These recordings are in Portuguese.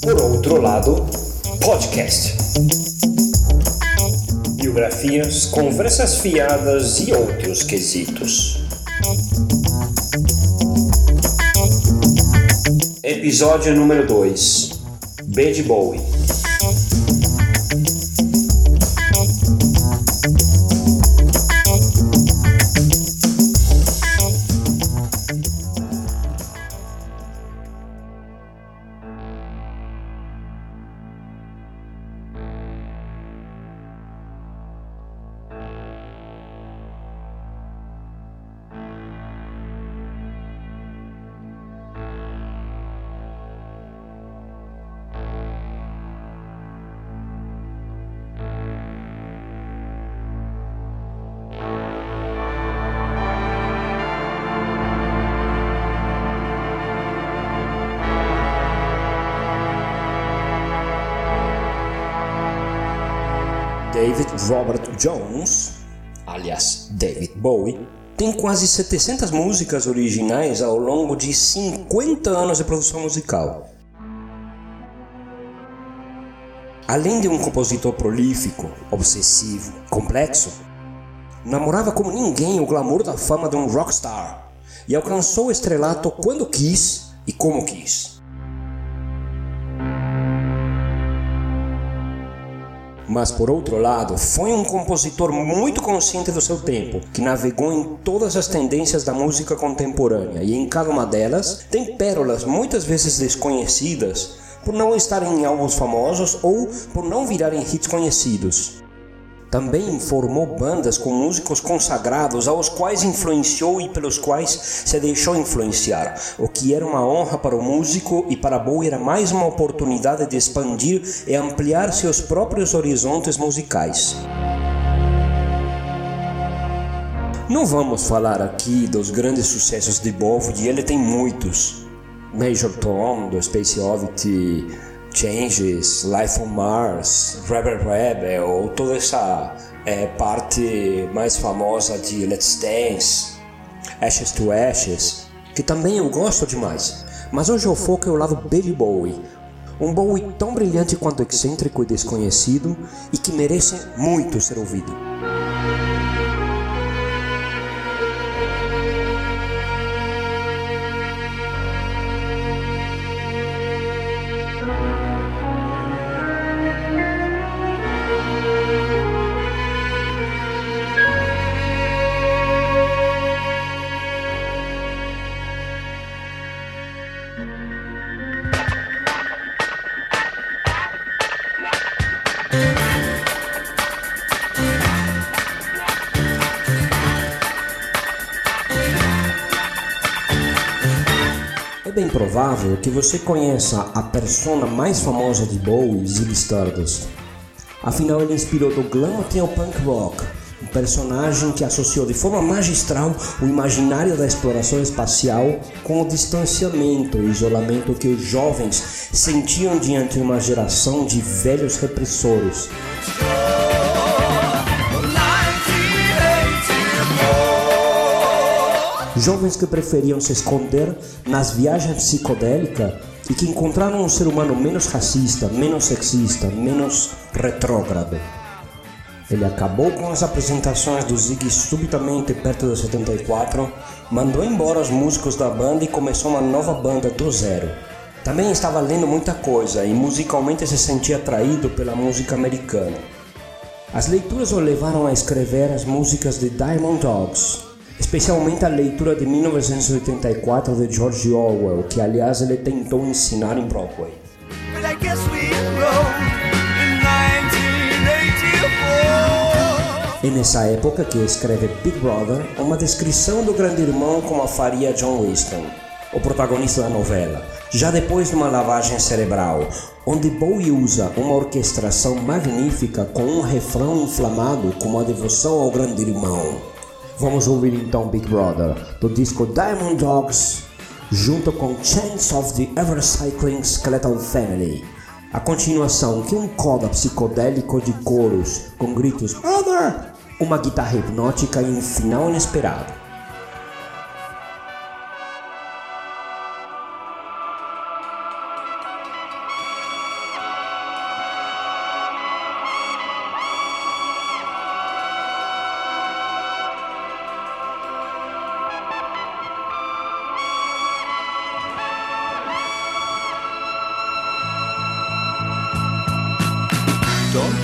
Por outro lado, podcast. Biografias, conversas fiadas e outros quesitos. Episódio número 2 Bad Bowie Robert Jones, aliás David Bowie, tem quase 700 músicas originais ao longo de 50 anos de produção musical. Além de um compositor prolífico, obsessivo, complexo, namorava como ninguém o glamour da fama de um rockstar e alcançou o estrelato quando quis e como quis. Mas por outro lado, foi um compositor muito consciente do seu tempo, que navegou em todas as tendências da música contemporânea e em cada uma delas tem pérolas muitas vezes desconhecidas por não estarem em álbuns famosos ou por não virarem hits conhecidos. Também formou bandas com músicos consagrados aos quais influenciou e pelos quais se deixou influenciar, o que era uma honra para o músico e para Bowie era mais uma oportunidade de expandir e ampliar seus próprios horizontes musicais. Não vamos falar aqui dos grandes sucessos de Bowie, ele tem muitos. Major Tom, do Space Oddity, Changes, Life on Mars, Rebel Rebel, ou toda essa é, parte mais famosa de Let's Dance, Ashes to Ashes, que também eu gosto demais. Mas hoje o foco é o lado Baby Bowie, um Bowie tão brilhante quanto excêntrico e desconhecido e que merece muito ser ouvido. Que você conheça a persona mais famosa de Bowie, Ziggy Stardust. Afinal, ele inspirou do glam até o punk rock, um personagem que associou de forma magistral o imaginário da exploração espacial com o distanciamento e isolamento que os jovens sentiam diante de uma geração de velhos repressores. Jovens que preferiam se esconder nas viagens psicodélicas e que encontraram um ser humano menos racista, menos sexista, menos retrógrado. Ele acabou com as apresentações do Ziggy subitamente perto de 74, mandou embora os músicos da banda e começou uma nova banda do zero. Também estava lendo muita coisa e musicalmente se sentia atraído pela música americana. As leituras o levaram a escrever as músicas de Diamond Dogs, especialmente a leitura de 1984 de George Orwell, que aliás ele tentou ensinar em Broadway. É nessa época que escreve Big Brother, uma descrição do grande irmão como a faria John Winston, o protagonista da novela, já depois de uma lavagem cerebral, onde Bowie usa uma orquestração magnífica com um refrão inflamado como a devoção ao grande irmão. Vamos ouvir então Big Brother do disco Diamond Dogs junto com Chance of the Ever Cycling Skeletal Family. A continuação que um coda psicodélico de coros com gritos Brother, uma guitarra hipnótica e um final inesperado.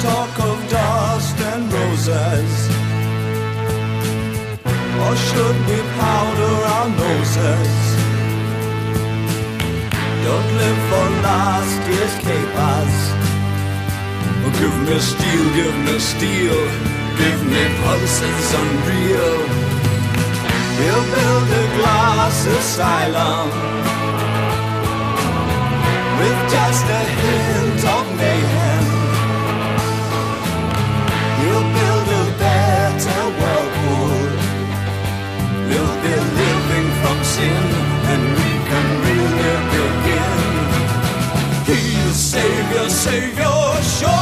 talk of dust and roses? Or should we powder our noses? Don't live for last year's capers. Oh, give me steel, give me steel, give me pulses unreal. We'll build a glass asylum with just a hint of me. and we can really begin. He's Savior, Savior, sure.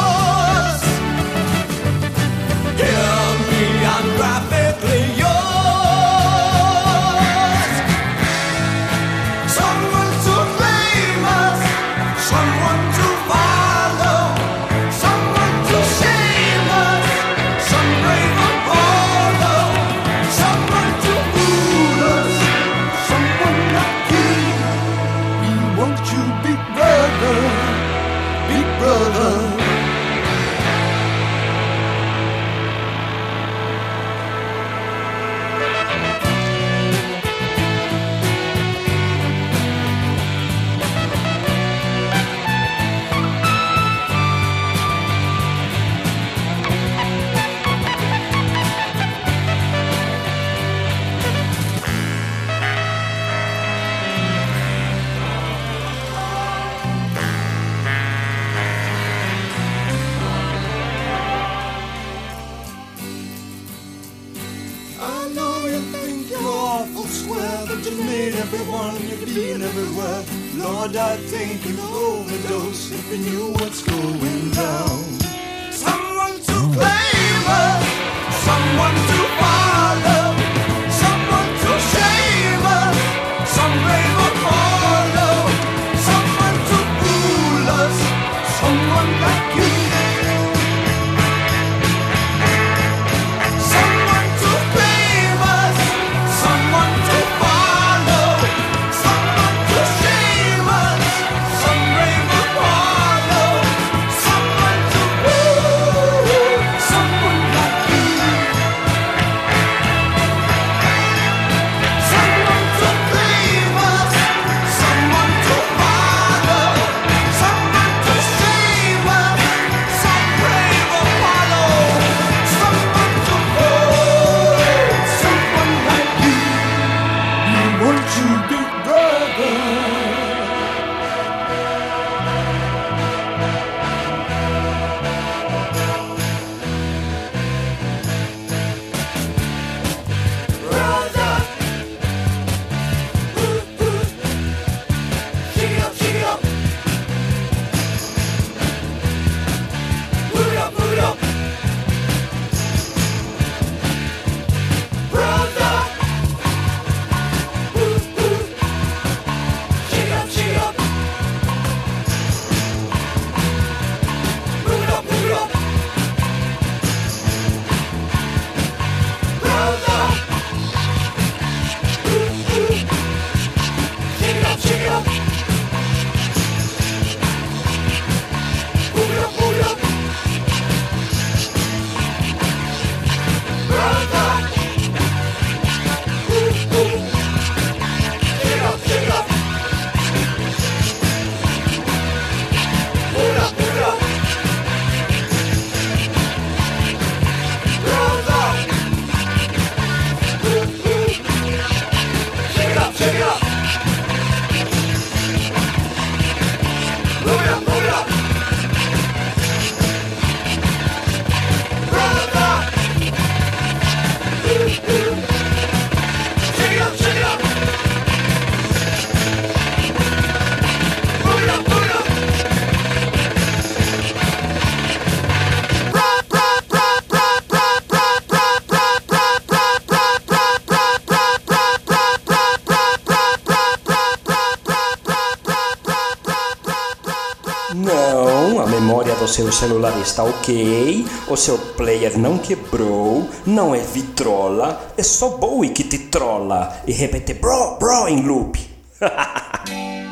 seu celular está ok, o seu player não quebrou, não é vitrola, é só Bowie que te trola e repete bro, bro em loop.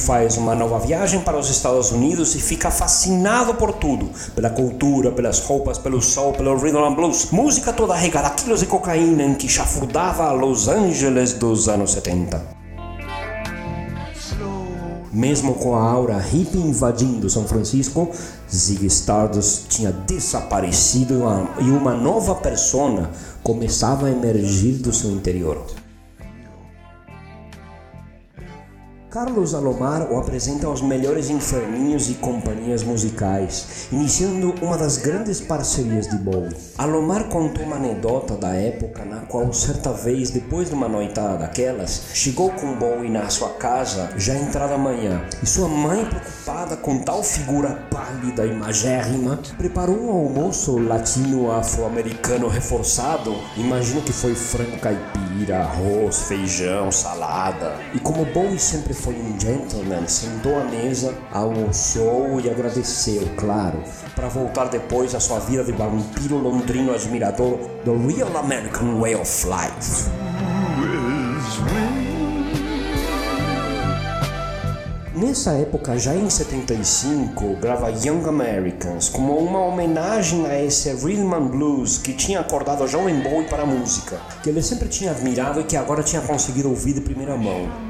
faz uma nova viagem para os Estados Unidos e fica fascinado por tudo, pela cultura, pelas roupas, pelo sol, pelo rhythm and blues, música toda regada a quilos de cocaína em que chafurdava Los Angeles dos anos 70. Mesmo com a aura hippie invadindo São Francisco, Ziggy Stardust tinha desaparecido e uma nova persona começava a emergir do seu interior. Carlos Alomar o apresenta aos melhores inferninhos e companhias musicais, iniciando uma das grandes parcerias de Bowie. Alomar contou uma anedota da época na qual, certa vez, depois de uma noitada daquelas, chegou com Bowie na sua casa já entrada manhã, e sua mãe, preocupada com tal figura pálida e magérrima, preparou um almoço latino-afro-americano reforçado. Imagino que foi frango caipira, arroz, feijão, salada. E como Bowie sempre foi um gentleman, sentou à mesa, almoçou e agradeceu, claro, para voltar depois à sua vida de vampiro londrino admirador do Real American Way of Life. Nessa época, já em 75, grava Young Americans como uma homenagem a esse rhythm and blues que tinha acordado John Bowie para a música, que ele sempre tinha admirado e que agora tinha conseguido ouvir de primeira mão.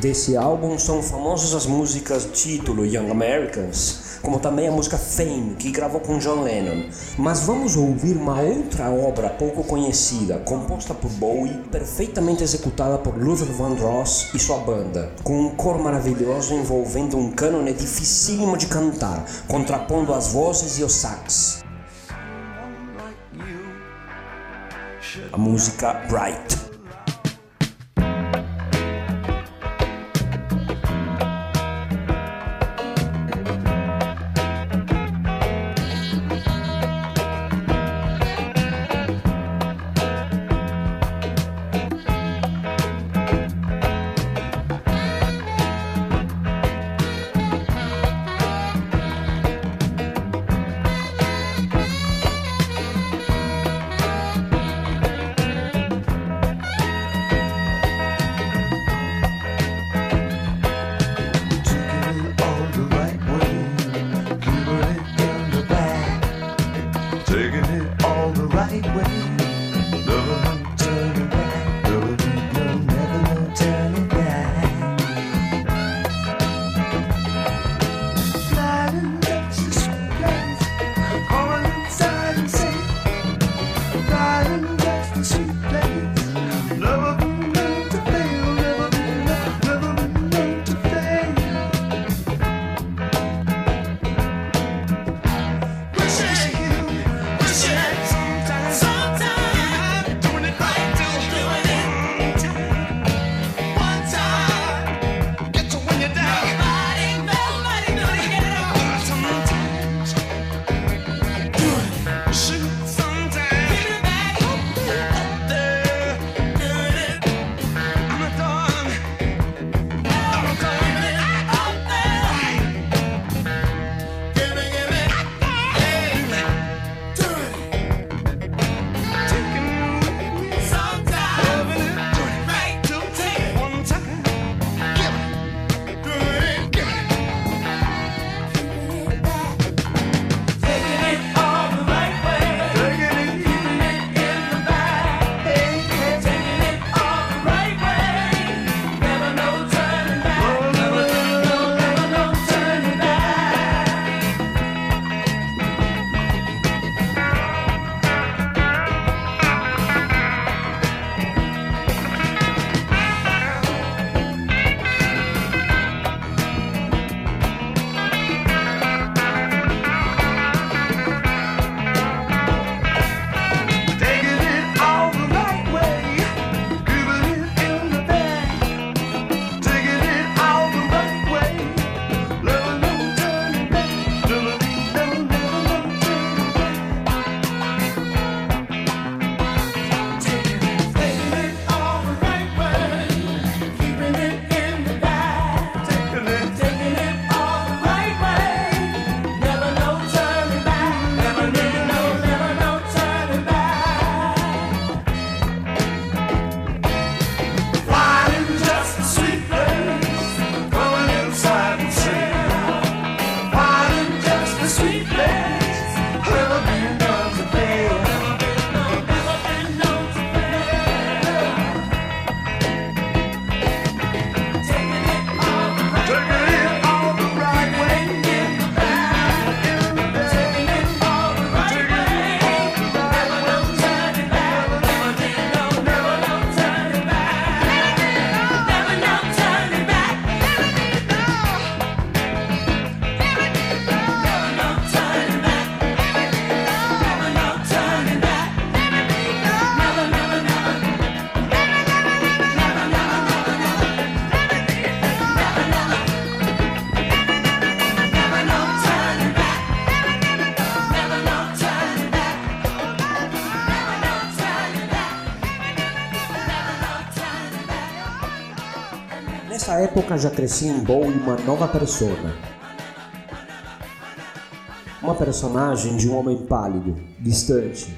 Desse álbum são famosas as músicas título Young Americans, como também a música Fame, que gravou com John Lennon. Mas vamos ouvir uma outra obra pouco conhecida, composta por Bowie, perfeitamente executada por Luther Vandross e sua banda, com um cor maravilhoso envolvendo um cânone dificílimo de cantar, contrapondo as vozes e os sax. A música Bright. Época já crescia em Bowie uma nova persona. Uma personagem de um homem pálido, distante,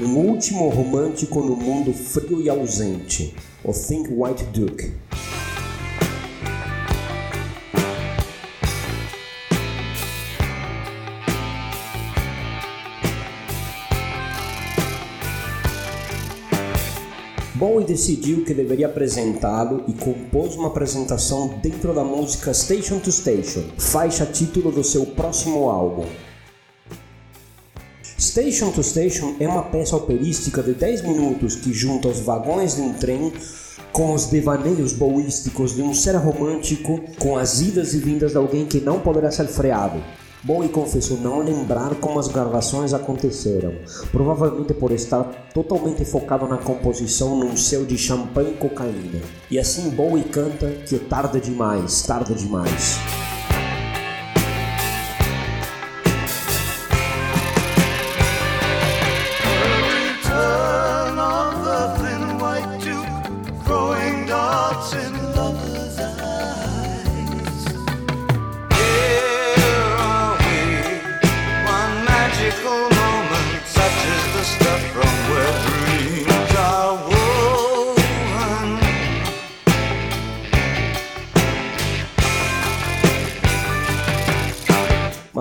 um último romântico no mundo frio e ausente, o Think White Duke. Bowie decidiu que deveria apresentá-lo e compôs uma apresentação dentro da música Station to Station, faixa título do seu próximo álbum. Station to Station é uma peça operística de 10 minutos que junta os vagões de um trem com os devaneios boísticos de um ser romântico com as idas e vindas de alguém que não poderá ser freado. Bowie confessou não lembrar como as gravações aconteceram, provavelmente por estar totalmente focado na composição num céu de champanhe e cocaína. E assim Bowie canta que tarde demais, tarde demais.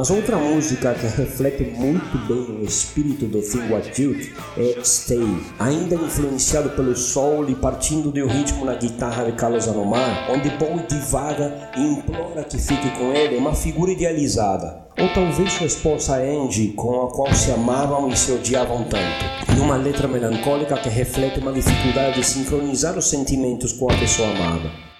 Mas outra música que reflete muito bem o espírito do Thing What Duke é Stay, ainda influenciado pelo soul e partindo do ritmo na guitarra de Carlos Alomar, onde Bowie divaga e implora que fique com ele uma figura idealizada, ou talvez sua esposa Angie, com a qual se amavam e se odiavam tanto, numa letra melancólica que reflete uma dificuldade de sincronizar os sentimentos com a pessoa amada.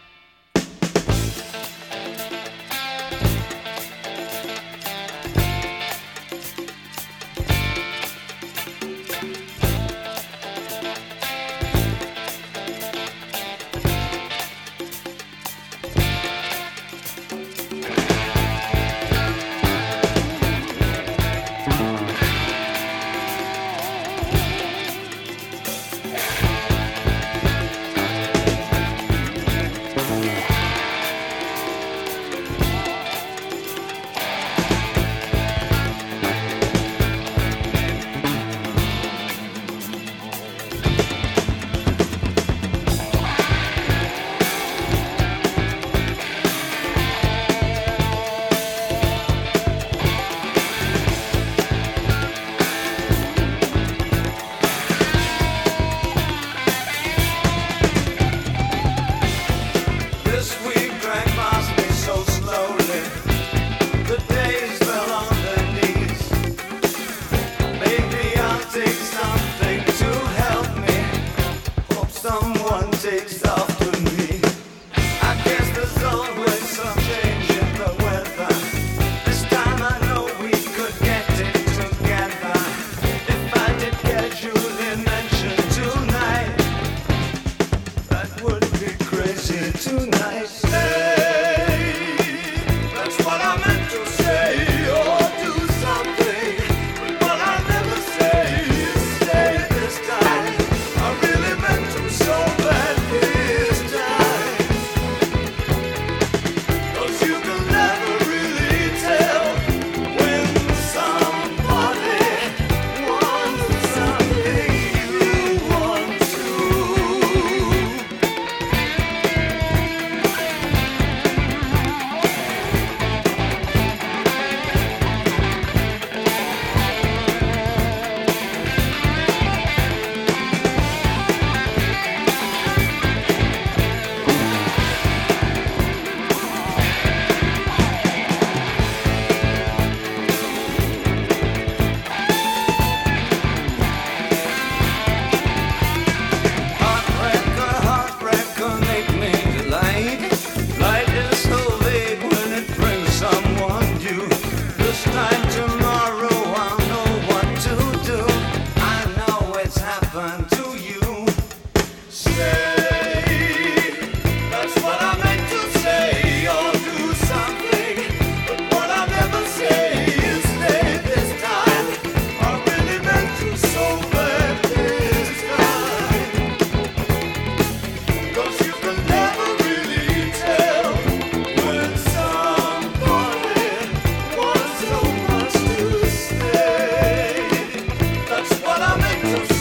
Thank you.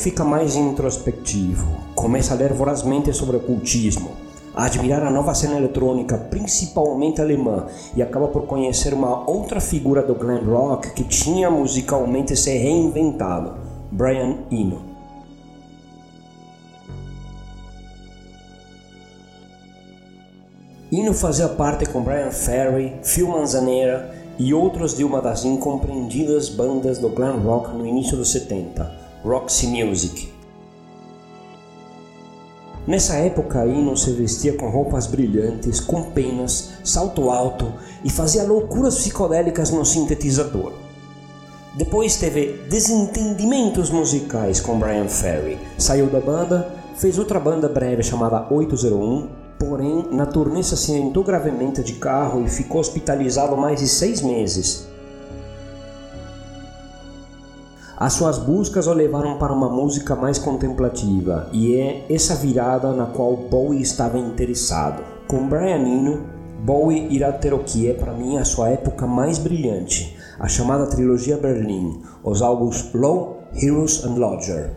Fica mais introspectivo, começa a ler vorazmente sobre ocultismo, a admirar a nova cena eletrônica, principalmente alemã, e acaba por conhecer uma outra figura do glam rock que tinha musicalmente se reinventado, Brian Eno. Eno fazia parte com Brian Ferry, Phil Manzanera e outros de uma das incompreendidas bandas do glam rock no início dos 70, Roxy Music. Nessa época, Eno se vestia com roupas brilhantes, com penas, salto alto e fazia loucuras psicodélicas no sintetizador. Depois teve desentendimentos musicais com Brian Ferry, saiu da banda, fez outra banda breve chamada 801 Porém, na turnê se acidentou gravemente de carro e ficou hospitalizado mais de seis meses. As suas buscas o levaram para uma música mais contemplativa, e é essa virada na qual Bowie estava interessado. Com Brian Eno, Bowie irá ter o que é para mim a sua época mais brilhante, a chamada trilogia Berlim, os álbuns Low, Heroes and Lodger.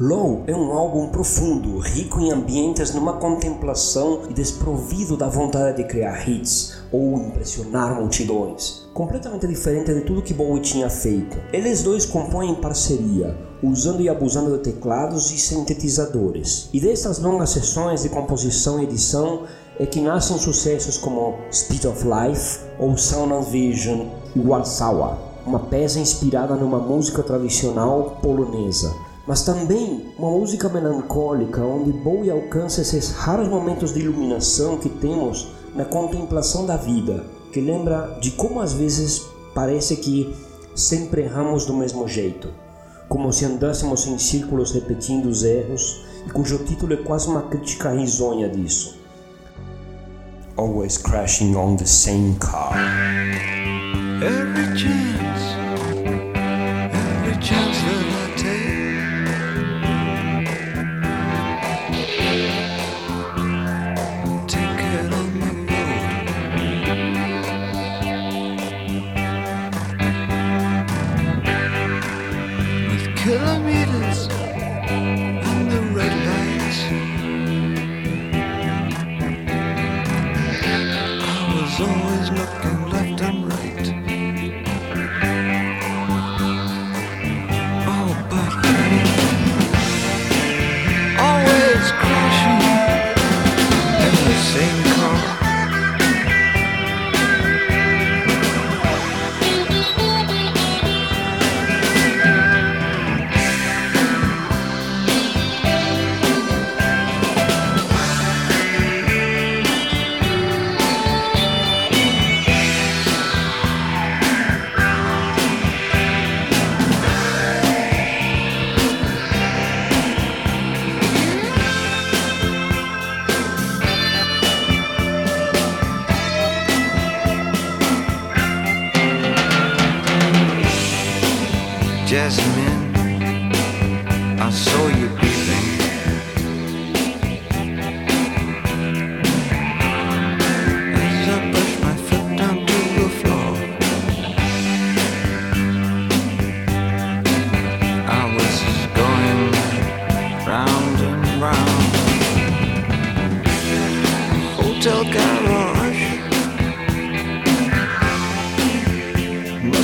Low é um álbum profundo, rico em ambientes numa contemplação e desprovido da vontade de criar hits ou impressionar multidões. Completamente diferente de tudo que Bowie tinha feito. Eles dois compõem em parceria, usando e abusando de teclados e sintetizadores. E dessas longas sessões de composição e edição é que nascem sucessos como Speed of Life ou Sound and Vision e Warsaw, uma peça inspirada numa música tradicional polonesa mas também uma música melancólica onde Bowie alcança esses raros momentos de iluminação que temos na contemplação da vida, que lembra de como às vezes parece que sempre erramos do mesmo jeito, como se andássemos em círculos repetindo os erros, e cujo título é quase uma crítica risonha disso. Always crashing on the same car. Every chance,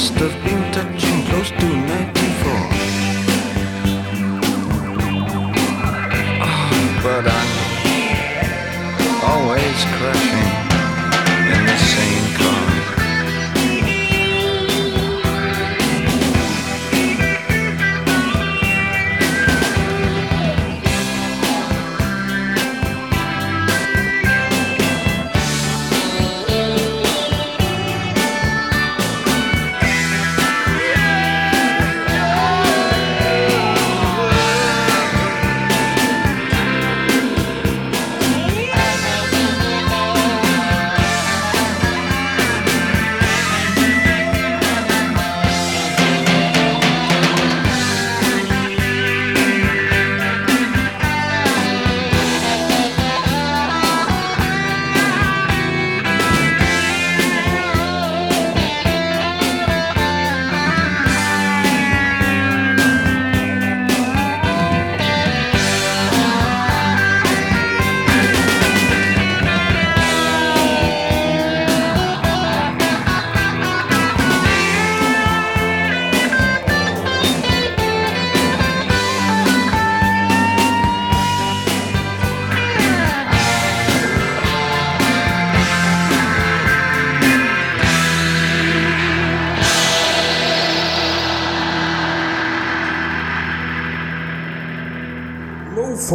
must have been touching close to 94.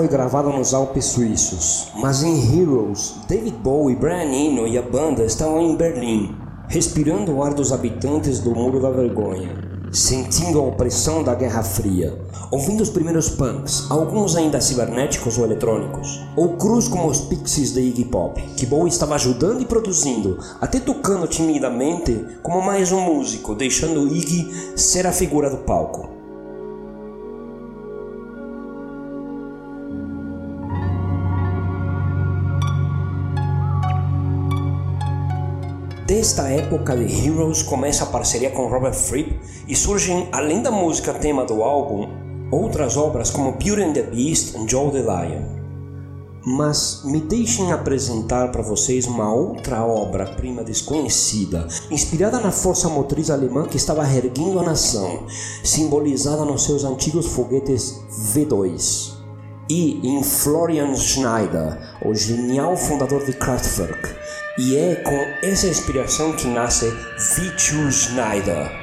Gravada nos Alpes suíços, mas em Heroes, David Bowie, Brian Eno e a banda estavam em Berlim, respirando o ar dos habitantes do Muro da Vergonha sentindo a opressão da Guerra Fria, ouvindo os primeiros punks, alguns ainda cibernéticos ou eletrônicos, ou cruz como os pixies de Iggy Pop, que Bowie estava ajudando e produzindo, até tocando timidamente como mais um músico, deixando Iggy ser a figura do palco. Desta época de Heroes começa a parceria com Robert Fripp e surgem, além da música tema do álbum, outras obras como Beauty and the Beast e Joe the Lion. Mas me deixem apresentar para vocês uma outra obra-prima desconhecida, inspirada na força motriz alemã que estava erguendo a nação, simbolizada nos seus antigos foguetes V2. E em Florian Schneider, o genial fundador de Kraftwerk, e é com essa inspiração que nasce Vitu Schneider.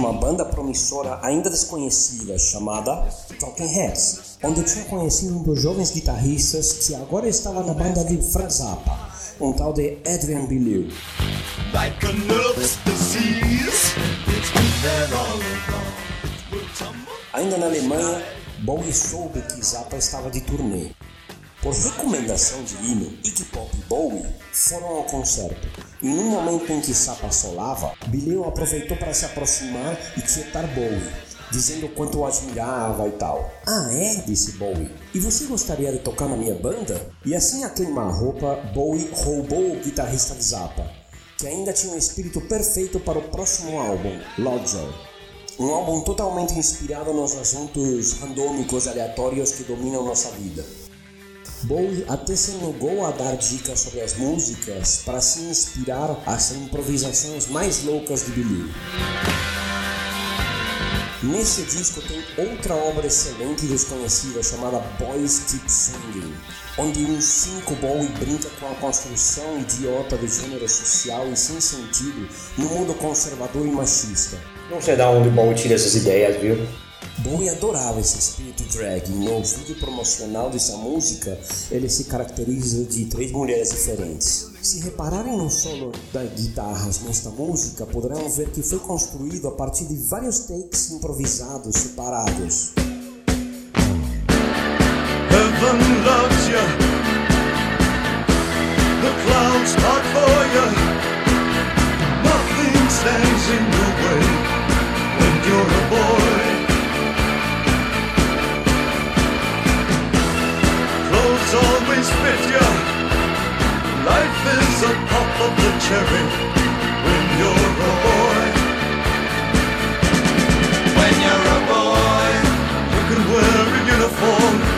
Uma banda promissora ainda desconhecida chamada Talking Heads, onde tinha conhecido um dos jovens guitarristas que agora estava na banda de Frank Zappa, um tal de Adrian Belew. Like ainda na Alemanha, Bowie soube que Zappa estava de turnê. Por recomendação de Eno, Iggy Pop e Bowie foram ao concerto e no momento em que Sapa solava, Bileu aproveitou para se aproximar e tietar Bowie, dizendo o quanto o admirava e tal. Ah, é? disse Bowie. E você gostaria de tocar na minha banda? E assim a queimar-roupa, Bowie roubou o guitarrista de Zappa, que ainda tinha um espírito perfeito para o próximo álbum, Lodger. Um álbum totalmente inspirado nos assuntos randômicos e aleatórios que dominam nossa vida. Bowie até se negou a dar dicas sobre as músicas para se inspirar às improvisações mais loucas de Billy. Nesse disco tem outra obra excelente e desconhecida chamada Boys Keep Singing, onde um cinco Bowie brinca com a construção idiota do gênero social e sem sentido no mundo conservador e machista. Não sei de onde o Bowie tira essas ideias, viu? Bowie adorava esse espírito drag. No vídeo promocional dessa música, ele se caracteriza de três mulheres diferentes. Se repararem no solo das guitarras nesta música, poderão ver que foi construído a partir de vários takes improvisados separados. Heaven loves you. The clouds part for you. Nothing stands in your way when you're a boy. Clothes always fit you. Life is a pop of the cherry when you're a boy. When you're a boy, you can wear a uniform.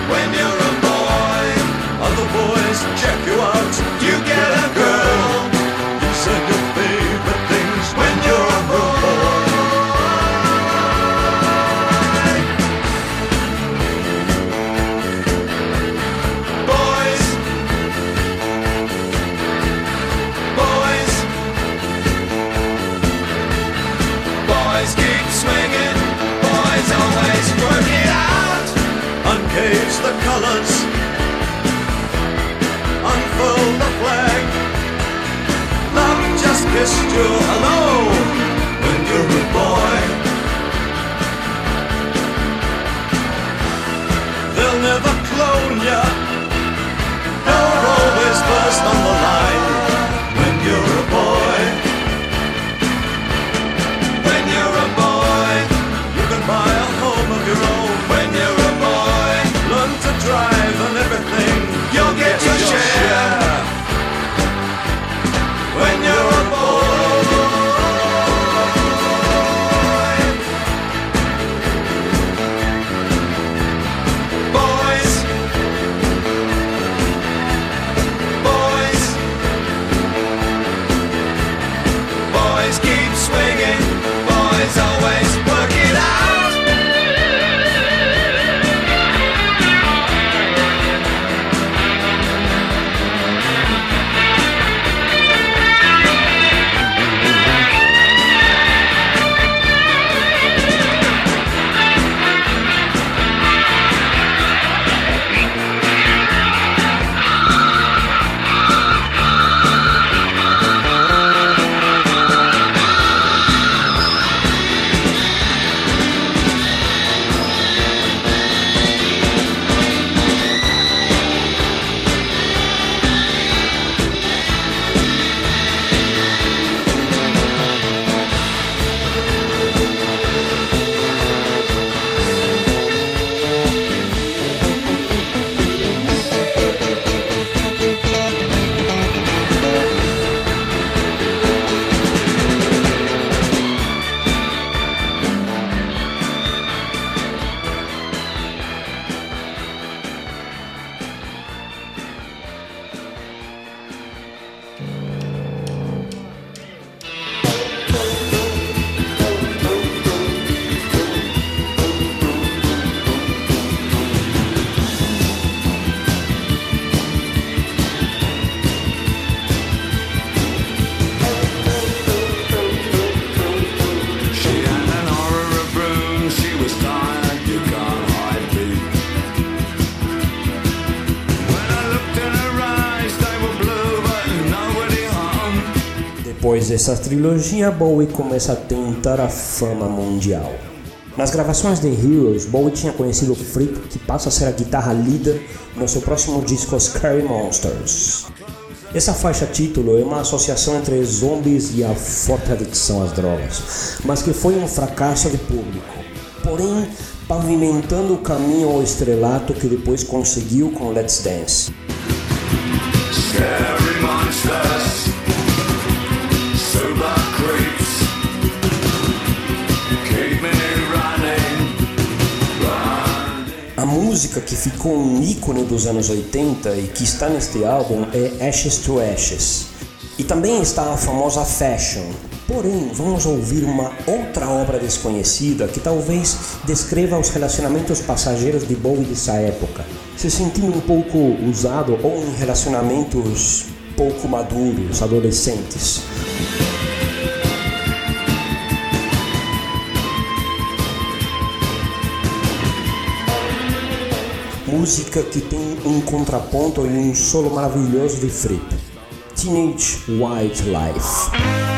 Depois dessa trilogia, Bowie começa a tentar a fama mundial. Nas gravações de Heroes, Bowie tinha conhecido Freak, que passa a ser a guitarra líder no seu próximo disco Scary Monsters. Essa faixa título é uma associação entre zombies e a forte adicção às drogas, mas que foi um fracasso de público. Porém, pavimentando o caminho ao estrelato que depois conseguiu com Let's Dance. Scary Monsters. música que ficou um ícone dos anos 80 e que está neste álbum é Ashes to Ashes. E também está a famosa Fashion. Porém, vamos ouvir uma outra obra desconhecida que talvez descreva os relacionamentos passageiros de Bowie dessa época, se sentindo um pouco usado ou em relacionamentos pouco maduros, adolescentes. música que tem um contraponto e um solo maravilhoso de Fripp. Teenage Wildlife.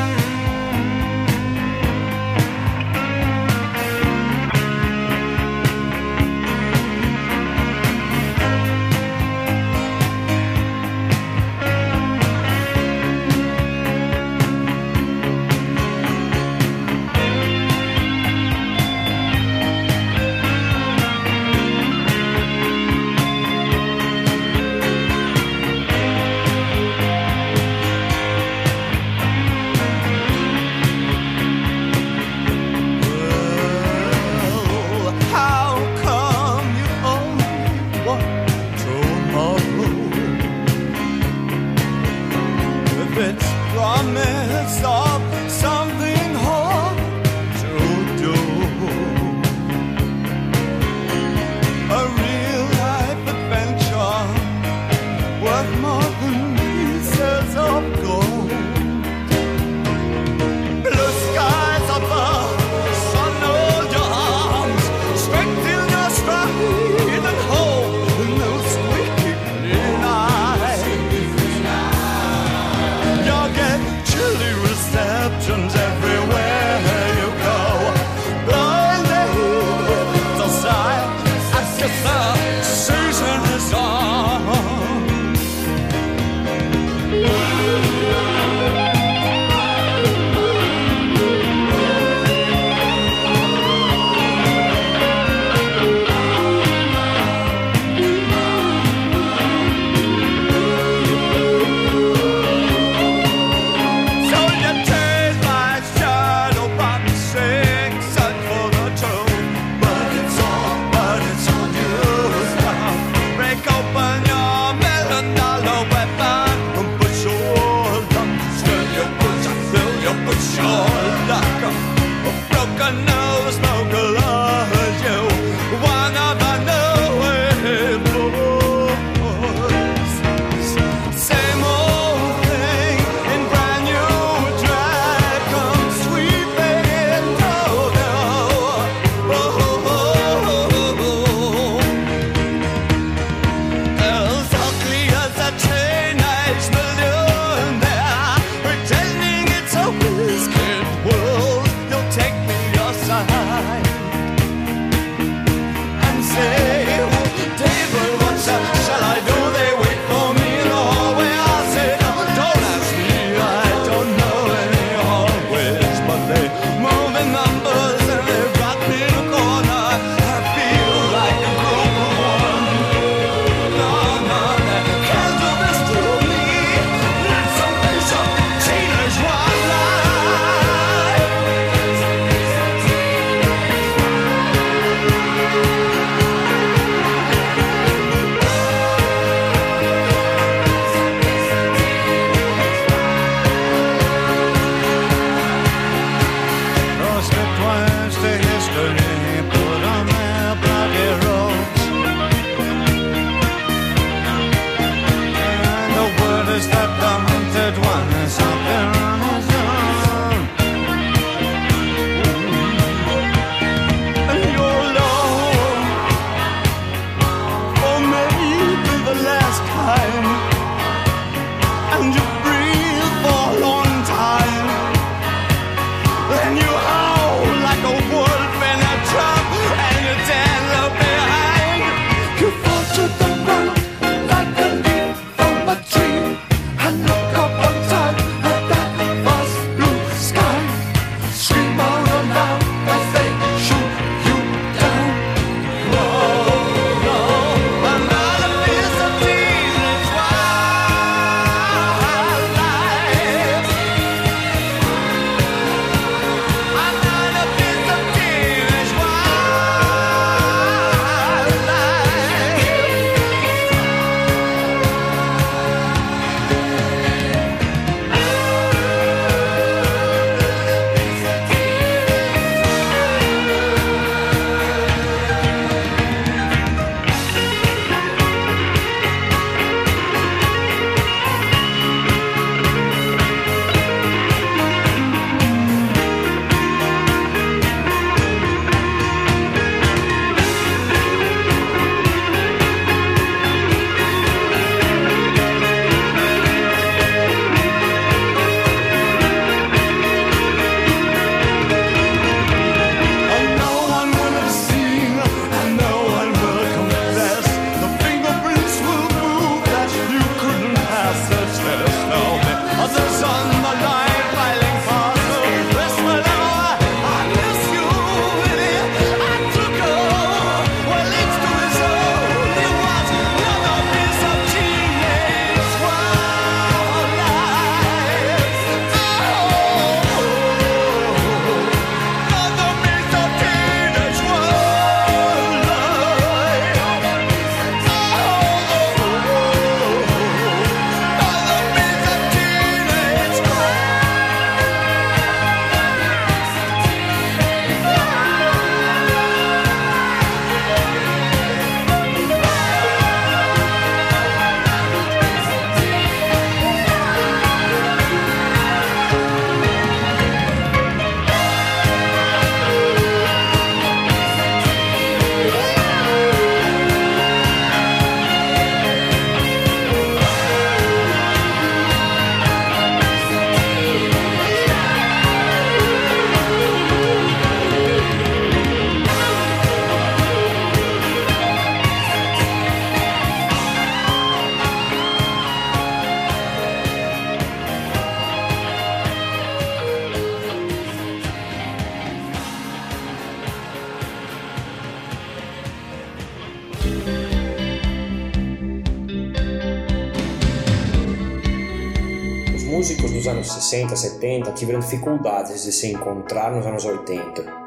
Anos 60, 70 tiveram dificuldades de se encontrar nos anos 80.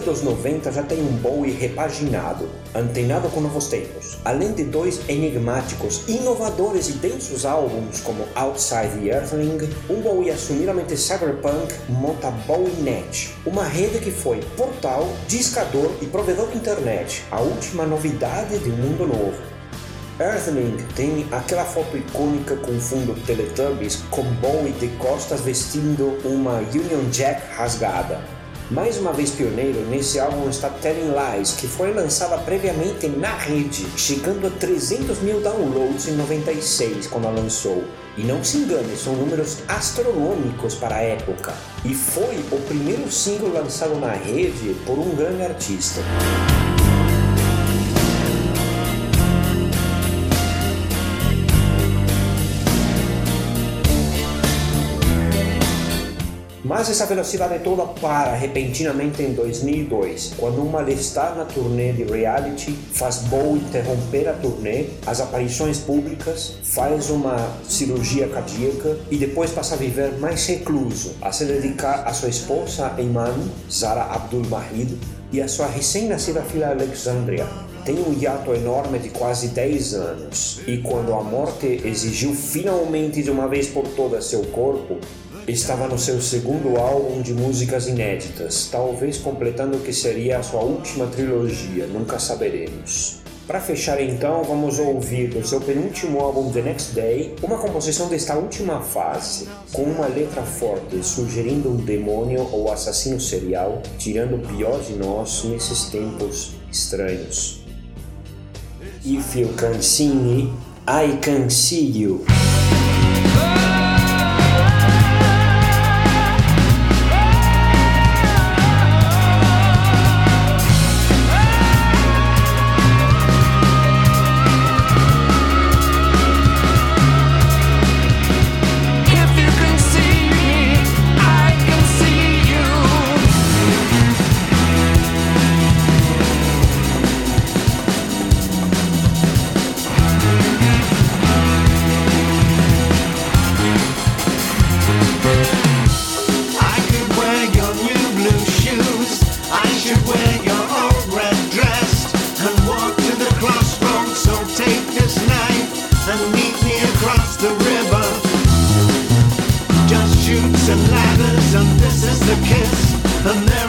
Dos 90 já tem um Bowie repaginado, antenado com novos tempos. Além de dois enigmáticos, inovadores e densos álbuns como Outside the Earthling, um Bowie assumidamente cyberpunk monta BowieNet, uma rede que foi portal, discador e provedor de internet, a última novidade de um mundo novo. Earthling tem aquela foto icônica com fundo Teletubbies com Bowie de costas vestindo uma Union Jack rasgada. Mais uma vez pioneiro, nesse álbum está Telling Lies, que foi lançada previamente na rede, chegando a 300 mil downloads em 96, quando a lançou. E não se engane, são números astronômicos para a época. E foi o primeiro single lançado na rede por um grande artista. Mas essa velocidade toda para repentinamente em 2002, quando uma listar na turnê de reality faz Bowie interromper a turnê, as aparições públicas, faz uma cirurgia cardíaca e depois passa a viver mais recluso, a se dedicar à sua esposa Iman, Zara Abdul Mahid, e à sua recém-nascida filha Alexandria, tem um hiato enorme de quase 10 anos, e quando a morte exigiu finalmente de uma vez por todas seu corpo, estava no seu segundo álbum de músicas inéditas, talvez completando o que seria a sua última trilogia, nunca saberemos. Para fechar então, vamos ouvir do seu penúltimo álbum The Next Day uma composição desta última fase, com uma letra forte sugerindo um demônio ou assassino serial, tirando o pior de nós nesses tempos estranhos. If you can see me, I can see you. Of cold flowers, drizzle of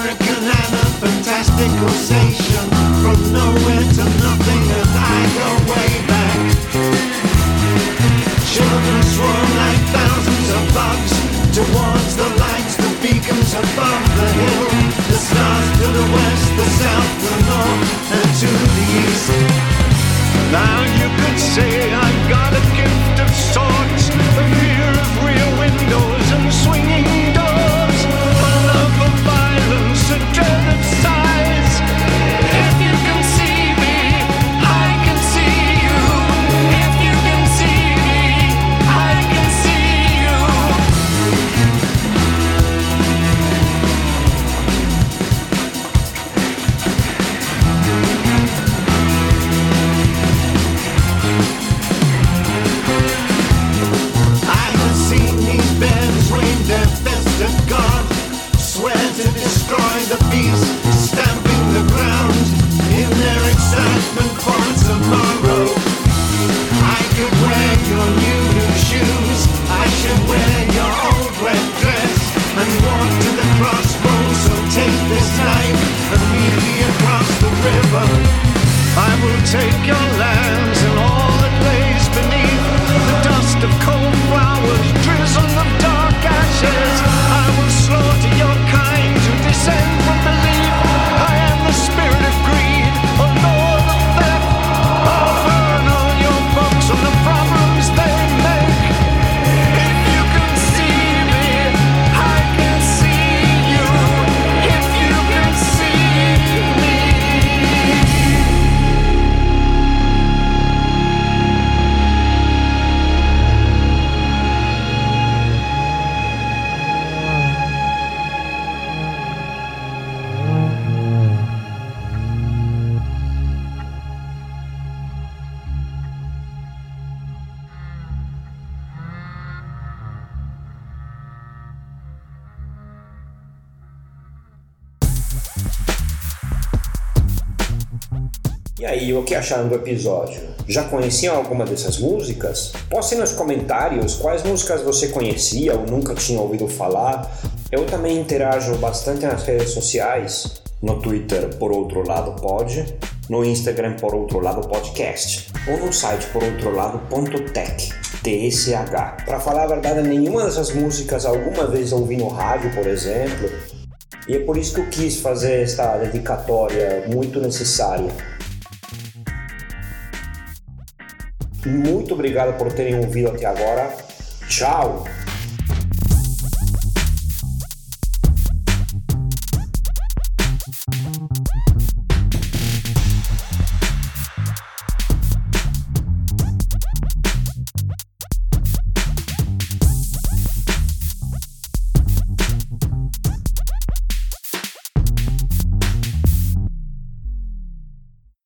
O que acharam do episódio? Já conheciam alguma dessas músicas? Postem nos comentários quais músicas você conhecia ou nunca tinha ouvido falar. Eu também interajo bastante nas redes sociais, no Twitter por outro lado pode, no Instagram por outro lado podcast, ou no site por outro lado.tech, TSH. Para falar a verdade, nenhuma dessas músicas alguma vez ouvi no rádio, por exemplo, e é por isso que eu quis fazer esta dedicatória muito necessária. Muito obrigado por terem ouvido até agora. Tchau!